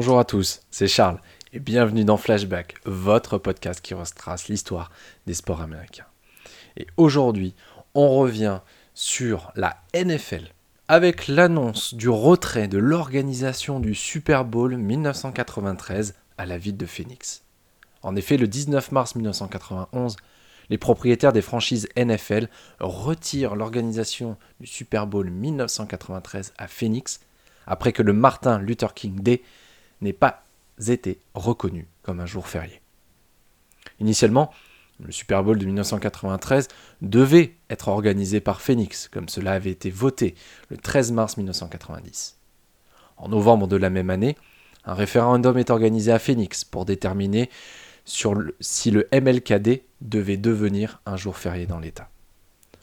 Bonjour à tous, c'est Charles et bienvenue dans Flashback, votre podcast qui retrace l'histoire des sports américains. Et aujourd'hui, on revient sur la NFL avec l'annonce du retrait de l'organisation du Super Bowl 1993 à la ville de Phoenix. En effet, le 19 mars 1991, les propriétaires des franchises NFL retirent l'organisation du Super Bowl 1993 à Phoenix après que le Martin Luther King Day n'ait pas été reconnu comme un jour férié. Initialement, le Super Bowl de 1993 devait être organisé par Phoenix, comme cela avait été voté le 13 mars 1990. En novembre de la même année, un référendum est organisé à Phoenix pour déterminer si le MLKD devait devenir un jour férié dans l'État.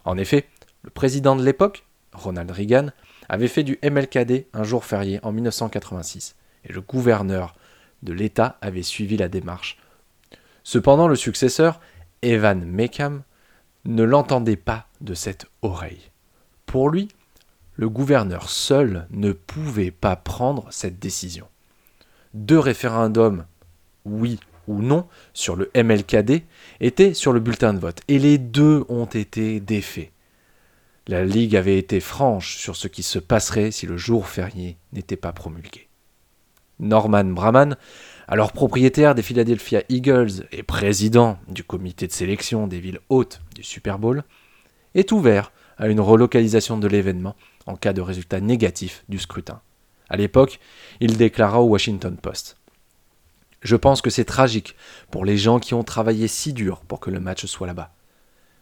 En effet, le président de l'époque, Ronald Reagan, avait fait du MLKD un jour férié en 1986, et le gouverneur de l'État avait suivi la démarche. Cependant, le successeur, Evan Meckham, ne l'entendait pas de cette oreille. Pour lui, le gouverneur seul ne pouvait pas prendre cette décision. Deux référendums, oui ou non, sur le MLKD étaient sur le bulletin de vote, et les deux ont été défaits. La Ligue avait été franche sur ce qui se passerait si le jour férié n'était pas promulgué. Norman Brahman, alors propriétaire des Philadelphia Eagles et président du comité de sélection des villes hautes du Super Bowl, est ouvert à une relocalisation de l'événement en cas de résultat négatif du scrutin. À l'époque, il déclara au Washington Post Je pense que c'est tragique pour les gens qui ont travaillé si dur pour que le match soit là-bas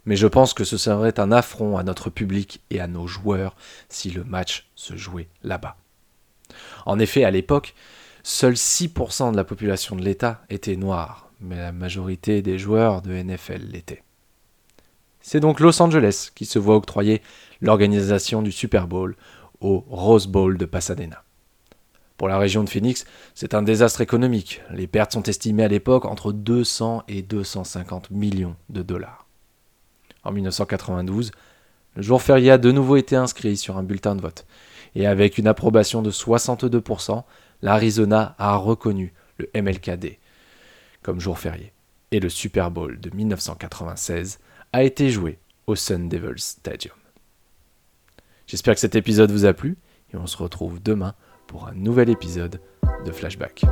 mais je pense que ce serait un affront à notre public et à nos joueurs si le match se jouait là-bas. En effet, à l'époque, seuls 6% de la population de l'État était noire, mais la majorité des joueurs de NFL l'étaient. C'est donc Los Angeles qui se voit octroyer l'organisation du Super Bowl au Rose Bowl de Pasadena. Pour la région de Phoenix, c'est un désastre économique. Les pertes sont estimées à l'époque entre 200 et 250 millions de dollars en 1992, le jour férié a de nouveau été inscrit sur un bulletin de vote. Et avec une approbation de 62%, l'Arizona a reconnu le MLKD comme jour férié. Et le Super Bowl de 1996 a été joué au Sun Devil Stadium. J'espère que cet épisode vous a plu et on se retrouve demain pour un nouvel épisode de Flashback.